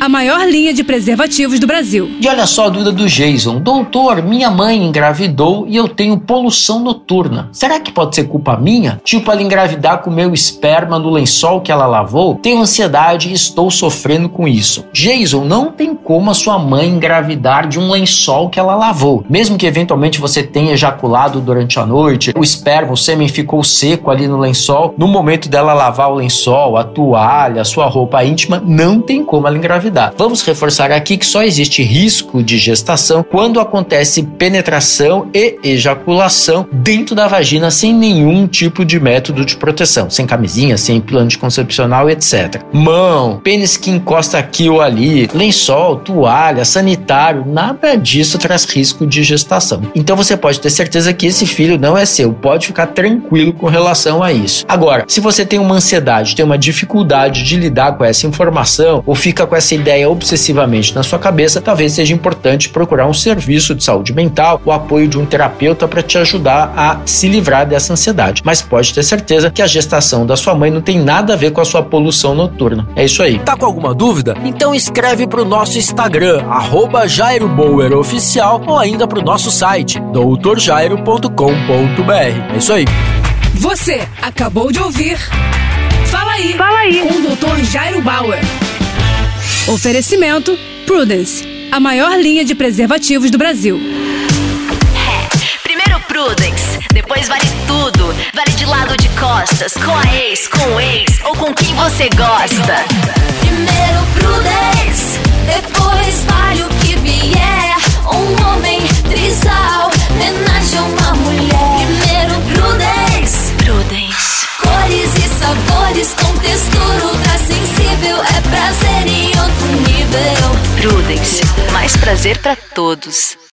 a maior linha de preservativos do Brasil. E olha só a dúvida do Jason. Doutor, minha mãe engravidou e eu tenho poluição noturna. Será que pode ser culpa minha? Tipo ela engravidar com meu esperma no lençol que ela lavou? Tenho ansiedade e estou sofrendo com isso. Jason, não tem como a sua mãe engravidar de um lençol que ela lavou. Mesmo que eventualmente você tenha ejaculado durante a noite, o esperma, o sêmen ficou seco ali no lençol, no momento dela lavar o lençol, a toalha, a sua roupa íntima, não tem como ela engravidar engravidar. Vamos reforçar aqui que só existe risco de gestação quando acontece penetração e ejaculação dentro da vagina sem nenhum tipo de método de proteção, sem camisinha, sem plano anticoncepcional, etc. Mão, pênis que encosta aqui ou ali, lençol, toalha, sanitário, nada disso traz risco de gestação. Então você pode ter certeza que esse filho não é seu, pode ficar tranquilo com relação a isso. Agora, se você tem uma ansiedade, tem uma dificuldade de lidar com essa informação ou fica com essa ideia obsessivamente na sua cabeça, talvez seja importante procurar um serviço de saúde mental, o apoio de um terapeuta para te ajudar a se livrar dessa ansiedade. Mas pode ter certeza que a gestação da sua mãe não tem nada a ver com a sua poluição noturna. É isso aí. Tá com alguma dúvida? Então escreve para o nosso Instagram, arroba Jairo Bauer Oficial, ou ainda para o nosso site, doutorjairo.com.br. É isso aí. Você acabou de ouvir. Fala aí. Fala aí. Com o Dr. Jairo Bauer. Oferecimento Prudence, a maior linha de preservativos do Brasil. É, primeiro Prudence, depois vale tudo. Vale de lado de costas, com a ex, com o ex ou com quem você gosta. Primeiro Prudence, depois vale o prazer para todos.